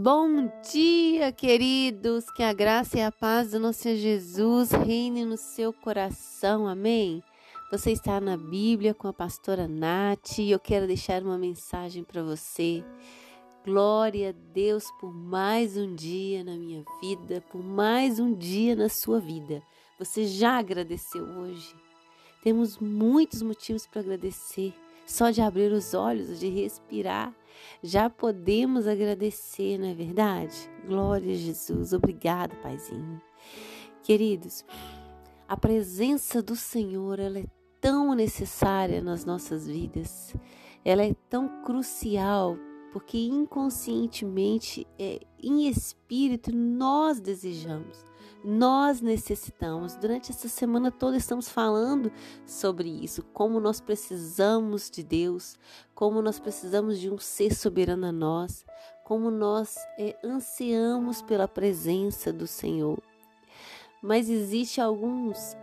Bom dia, queridos. Que a graça e a paz do nosso Senhor Jesus reine no seu coração. Amém. Você está na Bíblia com a pastora Nath e eu quero deixar uma mensagem para você. Glória a Deus por mais um dia na minha vida, por mais um dia na sua vida. Você já agradeceu hoje? Temos muitos motivos para agradecer. Só de abrir os olhos, de respirar, já podemos agradecer, não é verdade? Glória a Jesus. Obrigado, Paizinho. Queridos, a presença do Senhor, ela é tão necessária nas nossas vidas. Ela é tão crucial porque inconscientemente, é, em espírito, nós desejamos. Nós necessitamos. Durante essa semana toda estamos falando sobre isso, como nós precisamos de Deus, como nós precisamos de um ser soberano a nós, como nós é, ansiamos pela presença do Senhor. Mas existe alguns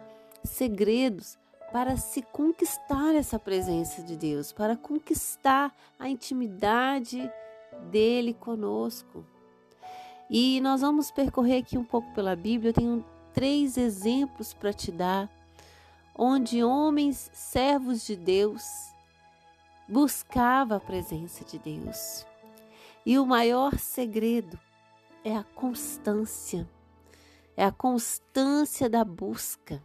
segredos para se conquistar essa presença de Deus, para conquistar a intimidade dele conosco. E nós vamos percorrer aqui um pouco pela Bíblia. Eu tenho três exemplos para te dar, onde homens, servos de Deus, buscavam a presença de Deus. E o maior segredo é a constância, é a constância da busca.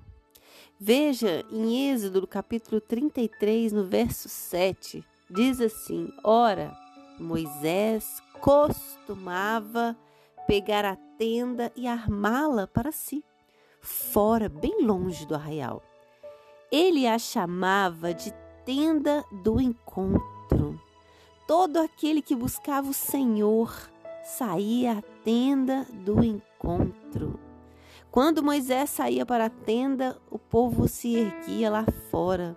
Veja em Êxodo, capítulo 33, no verso 7, diz assim: Ora, Moisés costumava pegar a tenda e armá-la para si, fora, bem longe do arraial. Ele a chamava de tenda do encontro. Todo aquele que buscava o Senhor saía à tenda do encontro. Quando Moisés saía para a tenda, o povo se erguia lá fora.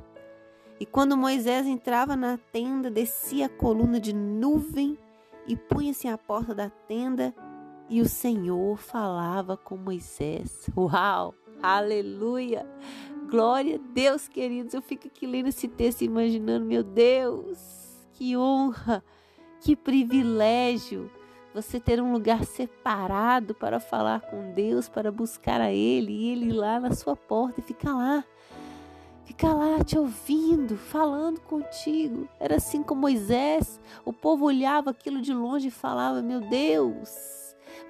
E quando Moisés entrava na tenda, descia a coluna de nuvem e punha-se à porta da tenda e o Senhor falava com Moisés. Uau! Aleluia! Glória a Deus, queridos. Eu fico aqui lendo esse texto imaginando, meu Deus, que honra, que privilégio você ter um lugar separado para falar com Deus, para buscar a Ele, e Ele lá na sua porta e ficar lá. Ficar lá te ouvindo, falando contigo. Era assim com Moisés. O povo olhava aquilo de longe e falava: Meu Deus,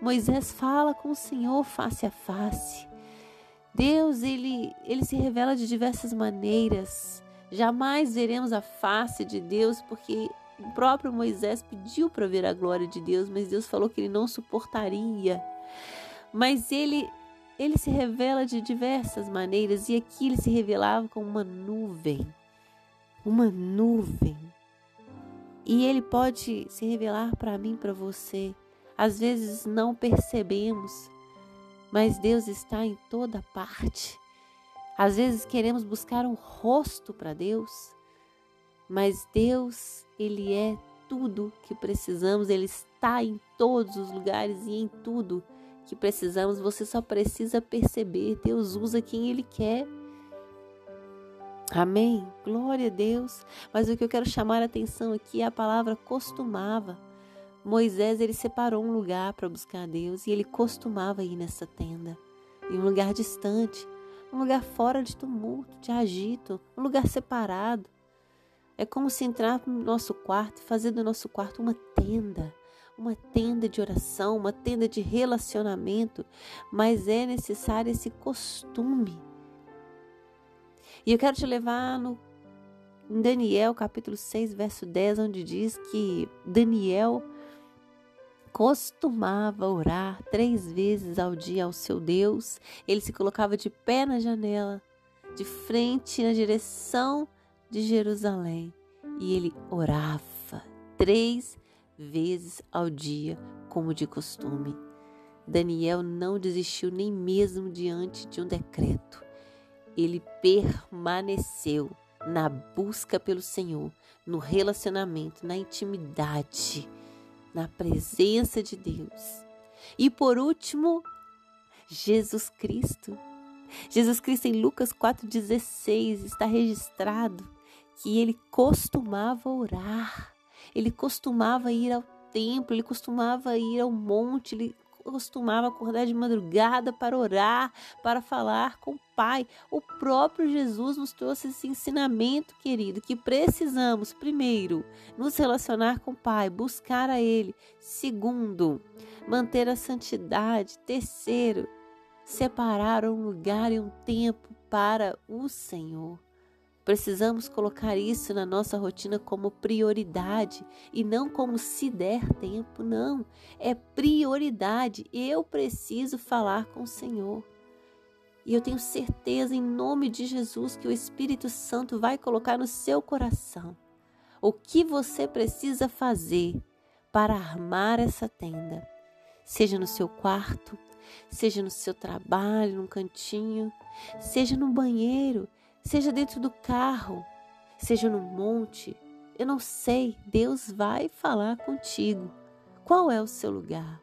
Moisés fala com o Senhor face a face. Deus, ele, ele se revela de diversas maneiras. Jamais veremos a face de Deus, porque o próprio Moisés pediu para ver a glória de Deus, mas Deus falou que ele não suportaria. Mas ele ele se revela de diversas maneiras e aqui ele se revelava como uma nuvem. Uma nuvem. E ele pode se revelar para mim, para você, às vezes não percebemos, mas Deus está em toda parte. Às vezes queremos buscar um rosto para Deus, mas Deus, Ele é tudo que precisamos, Ele está em todos os lugares e em tudo que precisamos. Você só precisa perceber. Deus usa quem Ele quer. Amém? Glória a Deus. Mas o que eu quero chamar a atenção aqui é a palavra costumava. Moisés ele separou um lugar para buscar a Deus e ele costumava ir nessa tenda, em um lugar distante, um lugar fora de tumulto, de agito, um lugar separado. É como se entrar no nosso quarto fazer do nosso quarto uma tenda, uma tenda de oração, uma tenda de relacionamento, mas é necessário esse costume. E eu quero te levar no em Daniel capítulo 6, verso 10, onde diz que Daniel costumava orar três vezes ao dia ao seu Deus. Ele se colocava de pé na janela, de frente na direção de Jerusalém, e ele orava três vezes ao dia, como de costume. Daniel não desistiu nem mesmo diante de um decreto. Ele permaneceu na busca pelo Senhor, no relacionamento, na intimidade na presença de Deus. E por último, Jesus Cristo. Jesus Cristo em Lucas 4,16 está registrado que ele costumava orar, ele costumava ir ao templo, ele costumava ir ao monte, ele costumava acordar de madrugada para orar, para falar com o Pai. O próprio Jesus nos trouxe esse ensinamento, querido, que precisamos, primeiro, nos relacionar com o Pai, buscar a Ele. Segundo, manter a santidade. Terceiro, separar um lugar e um tempo para o Senhor. Precisamos colocar isso na nossa rotina como prioridade e não como se der tempo, não. É prioridade. Eu preciso falar com o Senhor. E eu tenho certeza, em nome de Jesus, que o Espírito Santo vai colocar no seu coração o que você precisa fazer para armar essa tenda. Seja no seu quarto, seja no seu trabalho, num cantinho, seja no banheiro, seja dentro do carro, seja no monte, eu não sei, Deus vai falar contigo. Qual é o seu lugar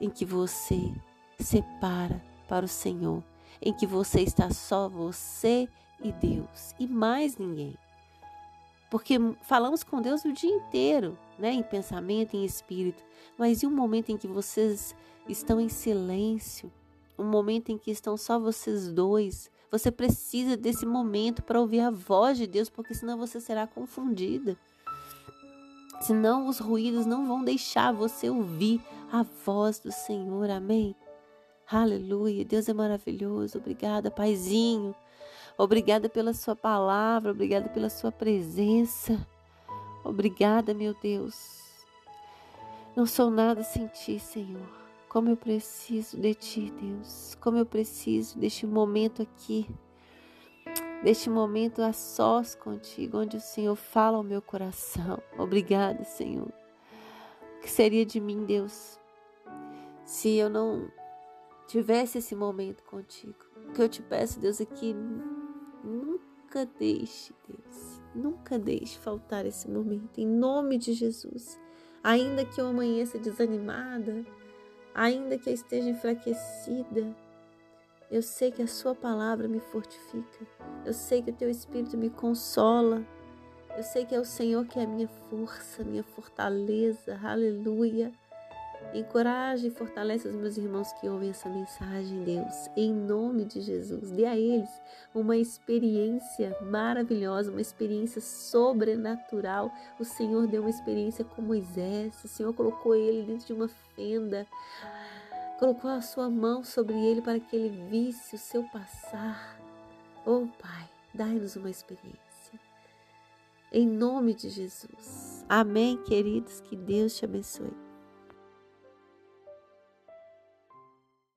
em que você separa para o Senhor, em que você está só você e Deus e mais ninguém? Porque falamos com Deus o dia inteiro, né, em pensamento, em espírito, mas e um momento em que vocês estão em silêncio, um momento em que estão só vocês dois, você precisa desse momento para ouvir a voz de Deus, porque senão você será confundida. Senão os ruídos não vão deixar você ouvir a voz do Senhor. Amém. Aleluia. Deus é maravilhoso. Obrigada, Paizinho. Obrigada pela sua palavra, obrigada pela sua presença. Obrigada, meu Deus. Não sou nada sem ti, Senhor. Como eu preciso de ti, Deus. Como eu preciso deste momento aqui. Deste momento a sós contigo, onde o Senhor fala ao meu coração. Obrigada, Senhor. O que seria de mim, Deus, se eu não tivesse esse momento contigo? O que eu te peço, Deus, é que nunca deixe, Deus, nunca deixe faltar esse momento, em nome de Jesus. Ainda que eu amanheça desanimada, Ainda que eu esteja enfraquecida, eu sei que a Sua palavra me fortifica. Eu sei que o Teu Espírito me consola. Eu sei que é o Senhor que é a minha força, minha fortaleza. Aleluia. Encoraje e fortalece os meus irmãos que ouvem essa mensagem, Deus, em nome de Jesus. Dê a eles uma experiência maravilhosa, uma experiência sobrenatural. O Senhor deu uma experiência com Moisés, o Senhor colocou ele dentro de uma fenda, colocou a sua mão sobre ele para que ele visse o seu passar. Oh, Pai, dai-nos uma experiência. Em nome de Jesus. Amém, queridos. Que Deus te abençoe.